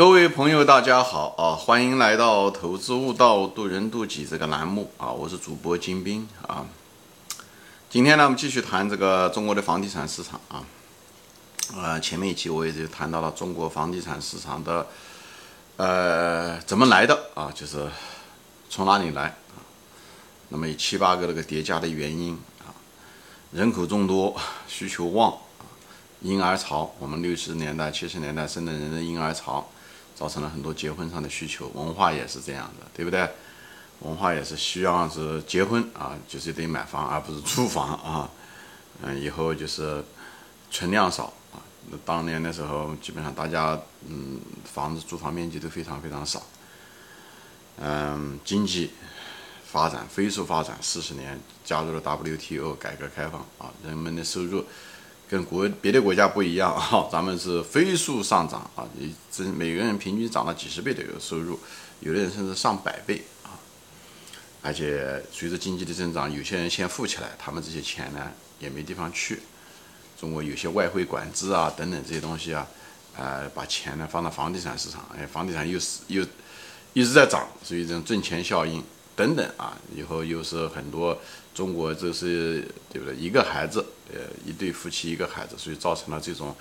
各位朋友，大家好啊！欢迎来到《投资悟道，渡人渡己》这个栏目啊！我是主播金兵啊。今天呢，我们继续谈这个中国的房地产市场啊。呃，前面一期我也就谈到了中国房地产市场的呃怎么来的啊，就是从哪里来啊？那么有七八个那个叠加的原因啊，人口众多，需求旺，婴儿潮，我们六十年代、七十年代生的人的婴儿潮。造成了很多结婚上的需求，文化也是这样的，对不对？文化也是希望是结婚啊，就是得买房，而不是租房啊。嗯，以后就是存量少啊。当年的时候，基本上大家嗯，房子住房面积都非常非常少。嗯，经济发展飞速发展，四十年加入了 WTO，改革开放啊，人们的收入。跟国别的国家不一样啊，咱们是飞速上涨啊，你这每个人平均涨了几十倍的一个收入，有的人甚至上百倍啊。而且随着经济的增长，有些人先富起来，他们这些钱呢也没地方去。中国有些外汇管制啊等等这些东西啊，呃，把钱呢放到房地产市场，哎，房地产又是又一直在涨，所以这种挣钱效应。等等啊，以后又是很多中国，这是对不对？一个孩子，呃，一对夫妻一个孩子，所以造成了这种，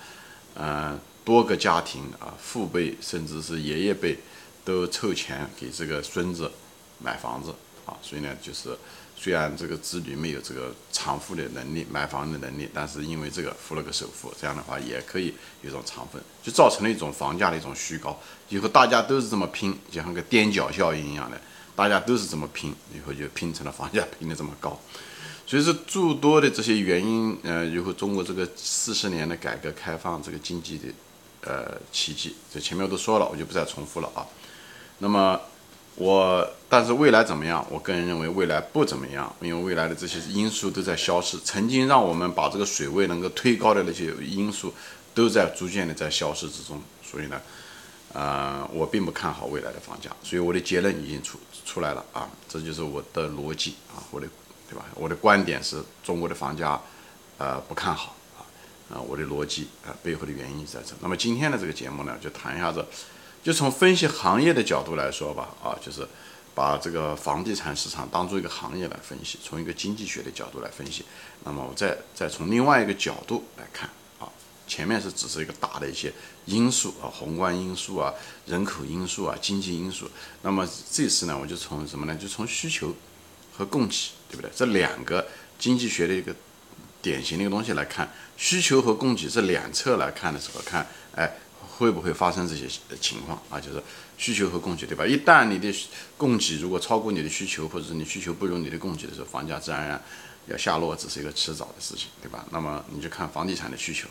嗯，多个家庭啊，父辈甚至是爷爷辈都凑钱给这个孙子买房子啊，所以呢，就是虽然这个子女没有这个偿付的能力、买房的能力，但是因为这个付了个首付，这样的话也可以有种偿分，就造成了一种房价的一种虚高。以后大家都是这么拼，就像个踮脚效应一样的。大家都是这么拼，以后就拼成了房价 拼的这么高，所以说诸多的这些原因，呃，以后中国这个四十年的改革开放这个经济的呃奇迹，这前面我都说了，我就不再重复了啊。那么我，但是未来怎么样？我个人认为未来不怎么样，因为未来的这些因素都在消失，曾经让我们把这个水位能够推高的那些因素，都在逐渐的在消失之中，所以呢。呃，我并不看好未来的房价，所以我的结论已经出出来了啊，这就是我的逻辑啊，我的对吧？我的观点是中国的房价，呃，不看好啊，啊，我的逻辑啊背后的原因在这。那么今天的这个节目呢，就谈一下子，就从分析行业的角度来说吧，啊，就是把这个房地产市场当做一个行业来分析，从一个经济学的角度来分析。那么我再再从另外一个角度来看啊。前面是只是一个大的一些因素啊，宏观因素啊，人口因素啊，经济因素。那么这次呢，我就从什么呢？就从需求和供给，对不对？这两个经济学的一个典型的一个东西来看，需求和供给这两侧来看的时候，看哎会不会发生这些情况啊？就是需求和供给，对吧？一旦你的供给如果超过你的需求，或者是你需求不如你的供给的时候，房价自然而然要下落，只是一个迟早的事情，对吧？那么你就看房地产的需求。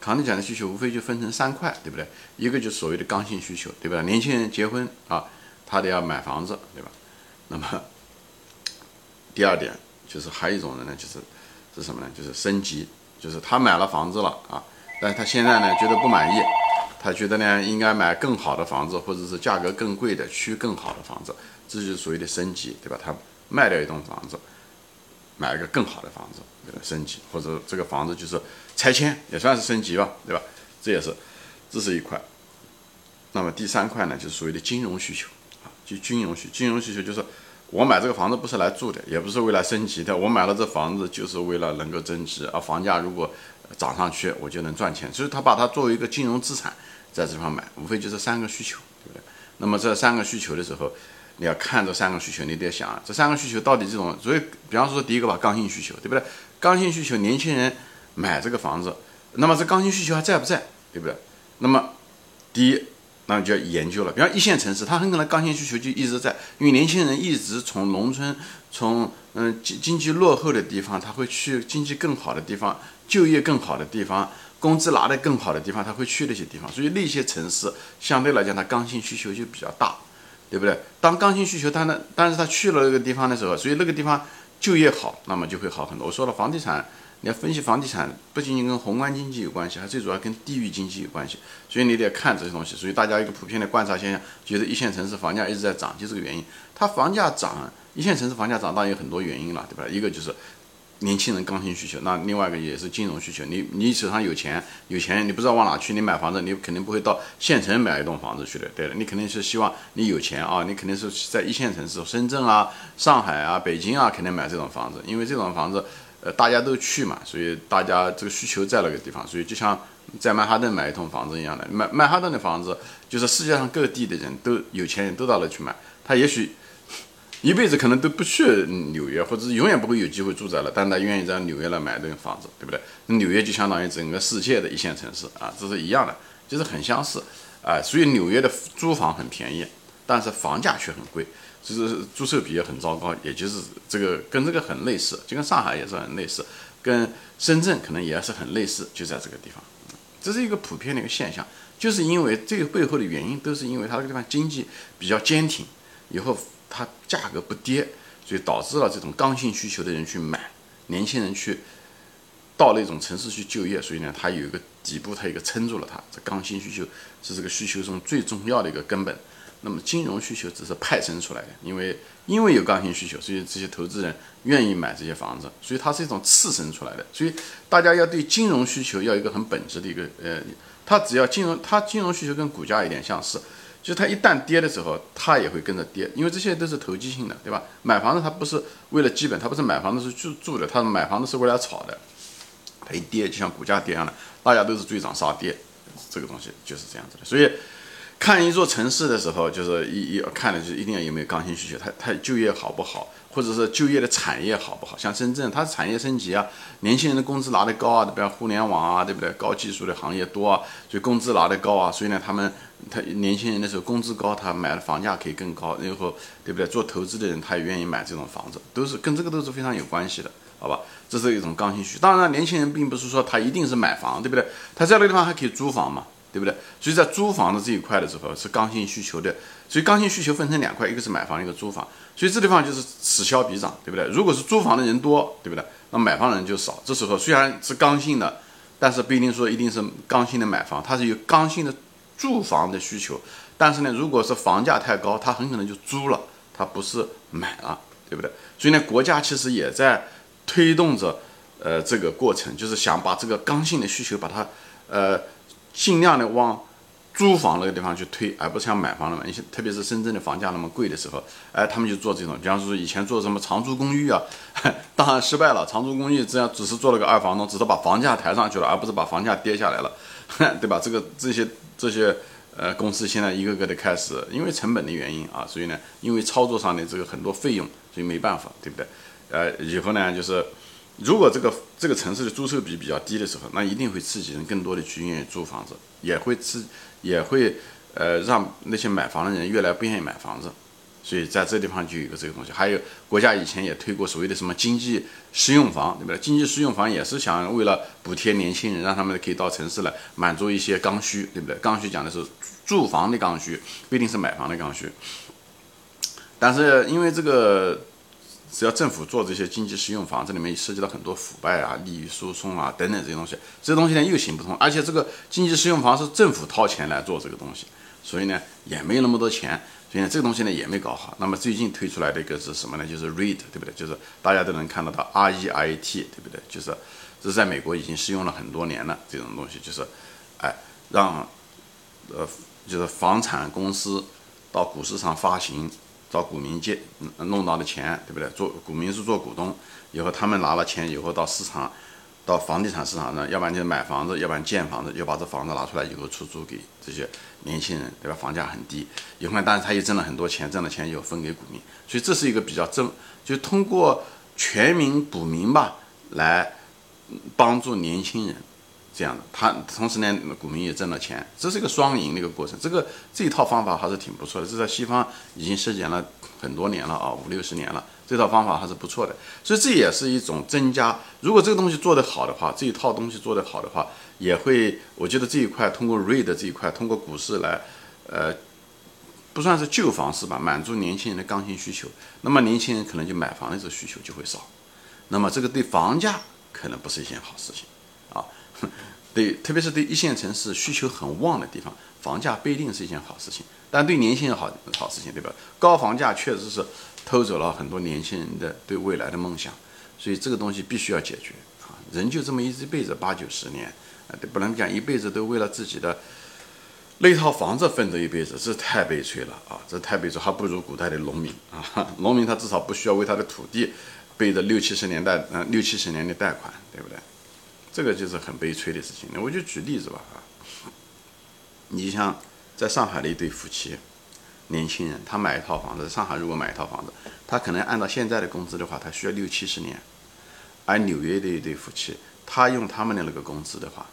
房地产的需求无非就分成三块，对不对？一个就是所谓的刚性需求，对吧？年轻人结婚啊，他得要买房子，对吧？那么第二点就是还有一种人呢，就是是什么呢？就是升级，就是他买了房子了啊，但是他现在呢觉得不满意，他觉得呢应该买更好的房子，或者是价格更贵的、区更好的房子，这就是所谓的升级，对吧？他卖掉一栋房子。买一个更好的房子，给他升级，或者这个房子就是拆迁，也算是升级吧，对吧？这也是，这是一块。那么第三块呢，就是所谓的金融需求啊，就金融需金融需求就是我买这个房子不是来住的，也不是为了升级的，我买了这房子就是为了能够增值啊，房价如果涨上去，我就能赚钱。所以他把它作为一个金融资产在这方买，无非就是三个需求，对不对？那么这三个需求的时候。你要看这三个需求，你得想这三个需求到底这种，所以比方说第一个吧，刚性需求，对不对？刚性需求，年轻人买这个房子，那么这刚性需求还在不在，对不对？那么第一，那就要研究了。比方一线城市，它很可能刚性需求就一直在，因为年轻人一直从农村，从嗯经经济落后的地方，他会去经济更好的地方，就业更好的地方，工资拿得更好的地方，他会去那些地方。所以那些城市相对来讲，它刚性需求就比较大。对不对？当刚性需求他呢，但是他去了那个地方的时候，所以那个地方就业好，那么就会好很多。我说了，房地产你要分析房地产，不仅仅跟宏观经济有关系，还最主要跟地域经济有关系。所以你得看这些东西。所以大家一个普遍的观察现象，觉得一线城市房价一直在涨，就这个原因。它房价涨，一线城市房价涨当然有很多原因了，对吧？一个就是年轻人刚性需求，那另外一个也是金融需求。你你手上有钱，有钱你不知道往哪去，你买房子你肯定不会到县城买一栋房子去的，对的，你肯定是希望你有钱啊，你肯定是在一线城市，深圳啊、上海啊、北京啊，肯定买这种房子，因为这种房子，呃，大家都去嘛，所以大家这个需求在那个地方，所以就像在曼哈顿买一栋房子一样的，曼曼哈顿的房子就是世界上各地的人都有钱人都到那去买，他也许。一辈子可能都不去纽约，或者是永远不会有机会住在了，但他愿意在纽约来买这个房子，对不对？纽约就相当于整个世界的一线城市啊，这是一样的，就是很相似啊。所以纽约的租房很便宜，但是房价却很贵，就是租售比也很糟糕，也就是这个跟这个很类似，就跟上海也是很类似，跟深圳可能也是很类似，就在这个地方，这是一个普遍的一个现象，就是因为这个背后的原因都是因为它这个地方经济比较坚挺，以后。它价格不跌，所以导致了这种刚性需求的人去买，年轻人去到那种城市去就业，所以呢，它有一个底部，它一个撑住了它。这刚性需求是这个需求中最重要的一个根本。那么金融需求只是派生出来的，因为因为有刚性需求，所以这些投资人愿意买这些房子，所以它是一种次生出来的。所以大家要对金融需求要一个很本质的一个呃，它只要金融，它金融需求跟股价有点相似。就它一旦跌的时候，它也会跟着跌，因为这些都是投机性的，对吧？买房子它不是为了基本，它不是买房子是住住的，它买房子是为了炒的。它一跌，就像股价跌一样的，大家都是追涨杀跌，这个东西就是这样子的。所以。看一座城市的时候，就是一一看的就是一定要有没有刚性需求，它它就业好不好，或者是就业的产业好不好？像深圳，它产业升级啊，年轻人的工资拿得高啊，对吧？互联网啊，对不对？高技术的行业多啊，所以工资拿得高啊，所以呢，他们他年轻人的时候工资高，他买的房价可以更高，然后对不对？做投资的人他也愿意买这种房子，都是跟这个都是非常有关系的，好吧？这是一种刚性需求。当然，年轻人并不是说他一定是买房，对不对？他在那个地方还可以租房嘛。对不对？所以在租房的这一块的时候是刚性需求的，所以刚性需求分成两块，一个是买房，一个租房。所以这地方就是此消彼长，对不对？如果是租房的人多，对不对？那买房的人就少。这时候虽然是刚性的，但是不一定说一定是刚性的买房，它是有刚性的住房的需求。但是呢，如果是房价太高，它很可能就租了，它不是买了，对不对？所以呢，国家其实也在推动着，呃，这个过程，就是想把这个刚性的需求把它，呃。尽量的往租房那个地方去推，而不是像买房那么，特别是深圳的房价那么贵的时候，哎，他们就做这种，比方说以前做什么长租公寓啊，当然失败了。长租公寓这样只是做了个二房东，只是把房价抬上去了，而不是把房价跌下来了，对吧？这个这些这些呃公司现在一个个的开始，因为成本的原因啊，所以呢，因为操作上的这个很多费用，所以没办法，对不对？呃，以后呢就是。如果这个这个城市的租售比比较低的时候，那一定会刺激人更多的去愿意租房子，也会刺，也会呃让那些买房的人越来不愿意买房子，所以在这地方就有一个这个东西。还有国家以前也推过所谓的什么经济适用房，对不对？经济适用房也是想为了补贴年轻人，让他们可以到城市来满足一些刚需，对不对？刚需讲的是住房的刚需，不一定是买房的刚需。但是因为这个。只要政府做这些经济适用房，这里面涉及到很多腐败啊、利益输送啊等等这些东西，这些东西呢又行不通。而且这个经济适用房是政府掏钱来做这个东西，所以呢也没有那么多钱，所以呢这个东西呢也没搞好。那么最近推出来的一个是什么呢？就是 REIT，对不对？就是大家都能看得到 R E I T，对不对？就是这是在美国已经适用了很多年了，这种东西就是，哎，让呃就是房产公司到股市上发行。找股民借弄到的钱，对不对？做股民是做股东，以后他们拿了钱以后到市场，到房地产市场上，要不然就买房子，要不然建房子，要把这房子拿出来以后出租给这些年轻人，对吧？房价很低，以后但是他又挣了很多钱，挣了钱以后分给股民，所以这是一个比较正，就通过全民股民吧，来帮助年轻人。这样的，他同时呢，股民也挣了钱，这是一个双赢的一个过程。这个这一套方法还是挺不错的，这在西方已经实践了很多年了啊，五六十年了。这套方法还是不错的，所以这也是一种增加。如果这个东西做得好的话，这一套东西做得好的话，也会，我觉得这一块通过瑞的这一块，通过股市来，呃，不算是旧房市吧，满足年轻人的刚性需求。那么年轻人可能就买房的这个需求就会少，那么这个对房价可能不是一件好事情。对，特别是对一线城市需求很旺的地方，房价不一定是一件好事情。但对年轻人好好事情，对吧？高房价确实是偷走了很多年轻人的对未来的梦想。所以这个东西必须要解决啊！人就这么一一辈子八九十年啊，不能讲一辈子都为了自己的那套房子奋斗一辈子，这太悲催了啊！这太悲催，还不如古代的农民啊！农民他至少不需要为他的土地背着六七十年代嗯六七十年的贷款，对不对？这个就是很悲催的事情。那我就举例子吧啊，你像在上海的一对夫妻。年轻人，他买一套房子，上海如果买一套房子，他可能按照现在的工资的话，他需要六七十年。而纽约的一对夫妻，他用他们的那个工资的话，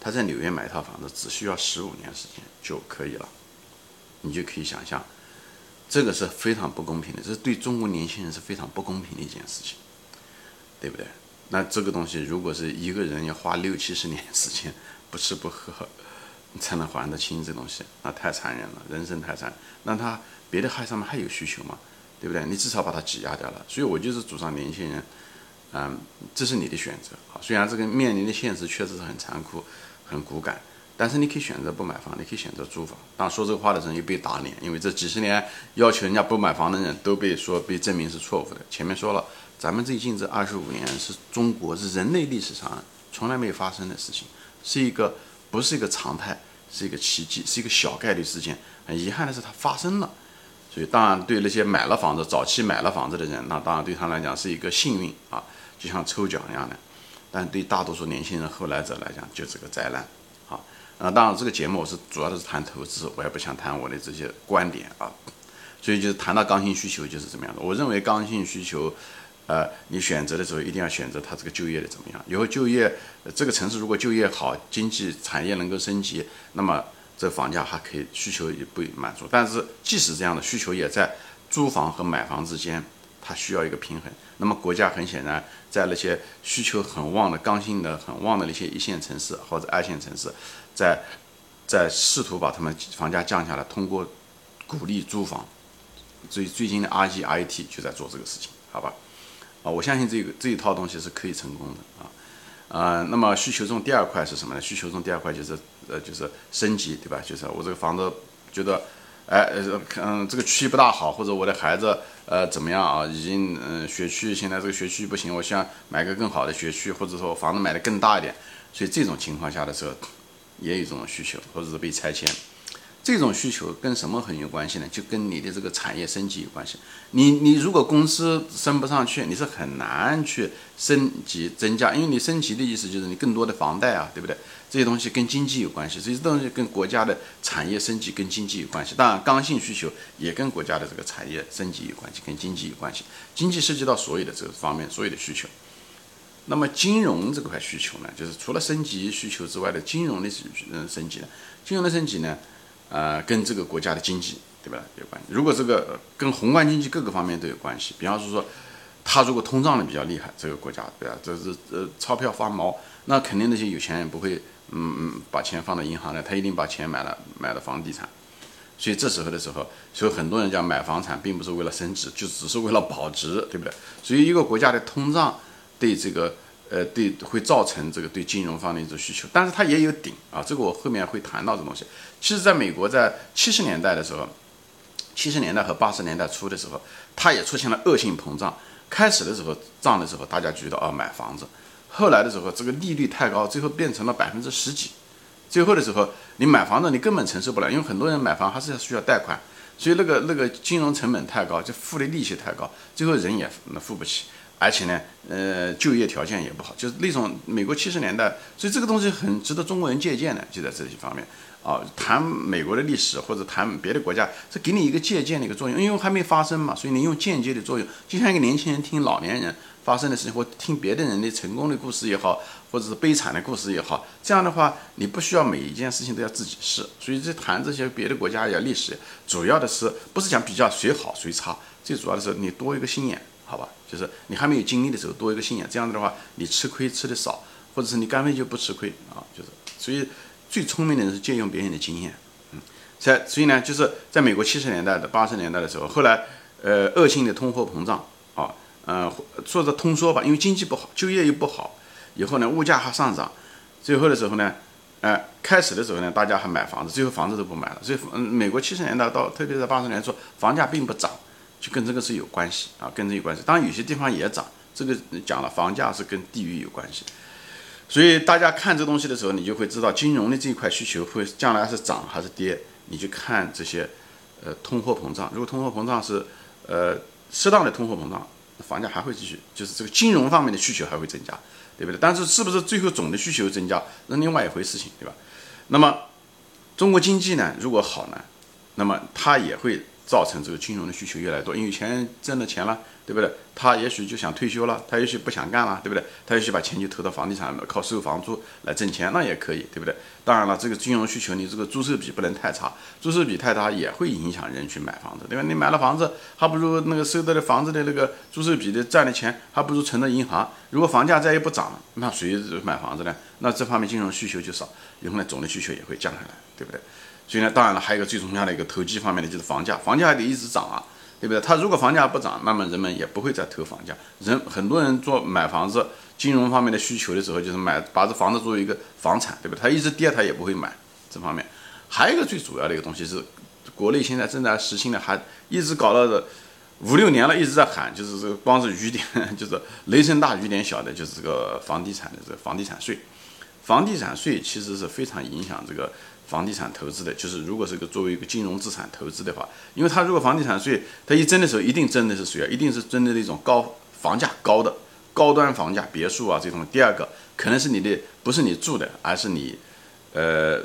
他在纽约买一套房子只需要十五年时间就可以了。你就可以想象，这个是非常不公平的，这是对中国年轻人是非常不公平的一件事情，对不对？那这个东西，如果是一个人要花六七十年时间不吃不喝。才能还得清这东西，那太残忍了，人生太残忍。那他别的还上面还有需求吗，对不对？你至少把它挤压掉了。所以我就是主张年轻人，嗯，这是你的选择啊。虽然这个面临的现实确实是很残酷、很骨感，但是你可以选择不买房，你可以选择租房。当然说这个话的人又被打脸，因为这几十年要求人家不买房的人都被说被证明是错误的。前面说了，咱们最近这二十五年是中国是人类历史上从来没有发生的事情，是一个。不是一个常态，是一个奇迹，是一个小概率事件。很遗憾的是，它发生了。所以，当然对那些买了房子、早期买了房子的人，那当然对他来讲是一个幸运啊，就像抽奖一样的。但对大多数年轻人、后来者来讲，就是个灾难。啊，当然这个节目我是主要的是谈投资，我也不想谈我的这些观点啊。所以，就是谈到刚性需求就是怎么样的。我认为刚性需求。呃，你选择的时候一定要选择它这个就业的怎么样？以后就业，这个城市如果就业好，经济产业能够升级，那么这房价还可以，需求也不满足。但是即使这样的需求也在租房和买房之间，它需要一个平衡。那么国家很显然在那些需求很旺的、刚性的很旺的那些一线城市或者二线城市，在在试图把他们房价降下来，通过鼓励租房。最最近的 RGIT 就在做这个事情，好吧？啊，我相信这个这一套东西是可以成功的啊，呃，那么需求中第二块是什么呢？需求中第二块就是呃，就是升级，对吧？就是我这个房子觉得，哎，呃，嗯，这个区域不大好，或者我的孩子呃怎么样啊？已经嗯，学区现在这个学区不行，我想买个更好的学区，或者说房子买的更大一点，所以这种情况下的时候，也有这种需求，或者是被拆迁。这种需求跟什么很有关系呢？就跟你的这个产业升级有关系。你你如果公司升不上去，你是很难去升级增加，因为你升级的意思就是你更多的房贷啊，对不对？这些东西跟经济有关系，这些东西跟国家的产业升级跟经济有关系。当然，刚性需求也跟国家的这个产业升级有关系，跟经济有关系。经济涉及到所有的这个方面，所有的需求。那么金融这块需求呢，就是除了升级需求之外的金融的嗯升级呢，金融的升级呢？呃，跟这个国家的经济，对吧，有关系。如果这个跟宏观经济各个方面都有关系，比方说说，他如果通胀的比较厉害，这个国家，对吧？这是呃钞票发毛，那肯定那些有钱人不会，嗯嗯，把钱放到银行来，他一定把钱买了买了房地产。所以这时候的时候，所以很多人讲买房产并不是为了升值，就只是为了保值，对不对？所以一个国家的通胀对这个。呃，对，会造成这个对金融方的一种需求，但是它也有顶啊，这个我后面会谈到这东西。其实，在美国在七十年代的时候，七十年代和八十年代初的时候，它也出现了恶性膨胀。开始的时候涨的时候，大家觉得啊买房子，后来的时候这个利率太高，最后变成了百分之十几。最后的时候，你买房子你根本承受不了，因为很多人买房还是要需要贷款，所以那个那个金融成本太高，就付的利息太高，最后人也付不起。而且呢，呃，就业条件也不好，就是那种美国七十年代，所以这个东西很值得中国人借鉴的，就在这些方面啊。谈美国的历史或者谈别的国家，是给你一个借鉴的一个作用，因为还没发生嘛，所以你用间接的作用，就像一个年轻人听老年人发生的事情，或听别的人的成功的故事也好，或者是悲惨的故事也好，这样的话，你不需要每一件事情都要自己试。所以这谈这些别的国家呀历史，主要的是不是讲比较谁好谁差，最主要的是你多一个心眼。好吧，就是你还没有经历的时候，多一个信仰，这样子的话，你吃亏吃的少，或者是你干脆就不吃亏啊，就是，所以最聪明的人是借用别人的经验，嗯，在所以呢，就是在美国七十年代的八十年代的时候，后来呃恶性的通货膨胀啊，呃说着通缩吧，因为经济不好，就业又不好，以后呢物价还上涨，最后的时候呢，呃开始的时候呢，大家还买房子，最后房子都不买了，所以嗯美国七十年代到特别在八十年初房价并不涨。就跟这个是有关系啊，跟这有关系。当然有些地方也涨，这个讲了，房价是跟地域有关系。所以大家看这东西的时候，你就会知道金融的这一块需求会将来是涨还是跌。你去看这些，呃，通货膨胀。如果通货膨胀是，呃，适当的通货膨胀，房价还会继续，就是这个金融方面的需求还会增加，对不对？但是是不是最后总的需求增加，那另外一回事情，对吧？那么中国经济呢，如果好呢，那么它也会。造成这个金融的需求越来越多，因为钱挣了钱了，对不对？他也许就想退休了，他也许不想干了，对不对？他也许把钱就投到房地产，靠收房租来挣钱，那也可以，对不对？当然了，这个金融需求你这个租售比不能太差，租售比太差也会影响人去买房子，对吧？你买了房子，还不如那个收到的房子的那个租售比的赚的钱，还不如存到银行。如果房价再也不涨了，那谁买房子呢？那这方面金融需求就少，以后呢总的需求也会降下来，对不对？所以呢，当然了，还有一个最重要的一个投机方面的就是房价，房价还得一直涨啊，对不对？它如果房价不涨，那么人们也不会再投房价。人很多人做买房子、金融方面的需求的时候，就是买把这房子作为一个房产，对不对？它一直跌，他也不会买。这方面还有一个最主要的一个东西是，国内现在正在实行的，还一直搞了五六年了，一直在喊，就是这个光是雨点，就是雷声大雨点小的，就是这个房地产的这个房地产税。房地产税其实是非常影响这个。房地产投资的，就是如果是个作为一个金融资产投资的话，因为它如果房地产税它一征的时候，一定征的是谁啊？一定是征的那种高房价高的高端房价，别墅啊这种。第二个可能是你的不是你住的，而是你，呃，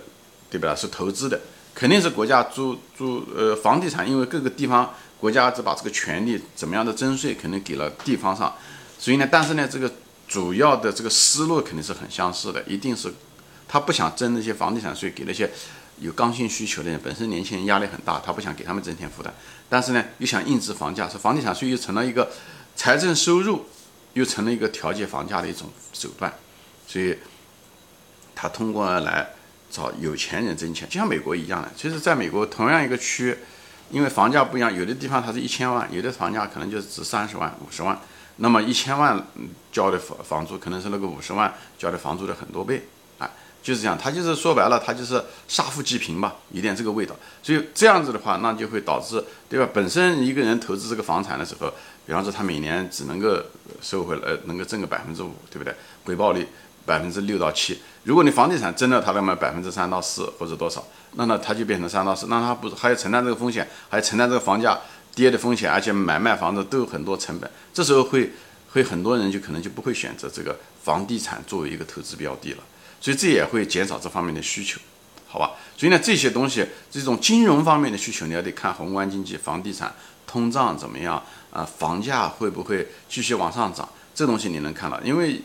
对吧？是投资的，肯定是国家租租呃房地产，因为各个地方国家只把这个权利怎么样的征税，肯定给了地方上，所以呢，但是呢，这个主要的这个思路肯定是很相似的，一定是。他不想征那些房地产税给那些有刚性需求的人，本身年轻人压力很大，他不想给他们增添负担。但是呢，又想抑制房价，说房地产税又成了一个财政收入，又成了一个调节房价的一种手段。所以，他通过来找有钱人挣钱，就像美国一样的。其实，在美国同样一个区，因为房价不一样，有的地方它是一千万，有的房价可能就值三十万、五十万。那么一千万交的房房租，可能是那个五十万交的房租的很多倍。就是这样，他就是说白了，他就是杀富济贫吧，有点这个味道。所以这样子的话，那就会导致，对吧？本身一个人投资这个房产的时候，比方说他每年只能够收回来，能够挣个百分之五，对不对？回报率百分之六到七。如果你房地产真的他那么百分之三到四或者多少，那那他就变成三到四，那他不是还要承担这个风险，还要承担这个房价跌的风险，而且买卖房子都有很多成本。这时候会会很多人就可能就不会选择这个房地产作为一个投资标的了。所以这也会减少这方面的需求，好吧？所以呢，这些东西，这种金融方面的需求，你要得看宏观经济、房地产、通胀怎么样啊？房价会不会继续往上涨？这东西你能看到，因为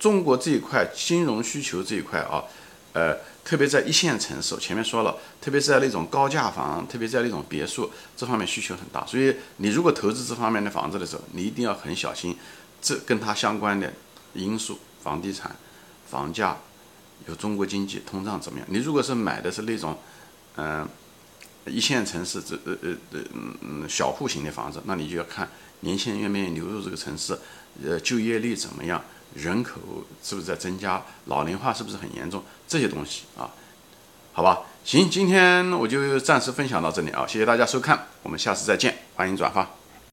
中国这一块金融需求这一块啊，呃，特别在一线城市，前面说了，特别是在那种高价房，特别在那种别墅，这方面需求很大。所以你如果投资这方面的房子的时候，你一定要很小心，这跟它相关的因素，房地产、房价。有中国经济通胀怎么样？你如果是买的是那种，嗯，一线城市这呃呃呃嗯嗯小户型的房子，那你就要看年轻人愿不愿意流入这个城市，呃，就业率怎么样，人口是不是在增加，老龄化是不是很严重，这些东西啊，好吧，行，今天我就暂时分享到这里啊，谢谢大家收看，我们下次再见，欢迎转发。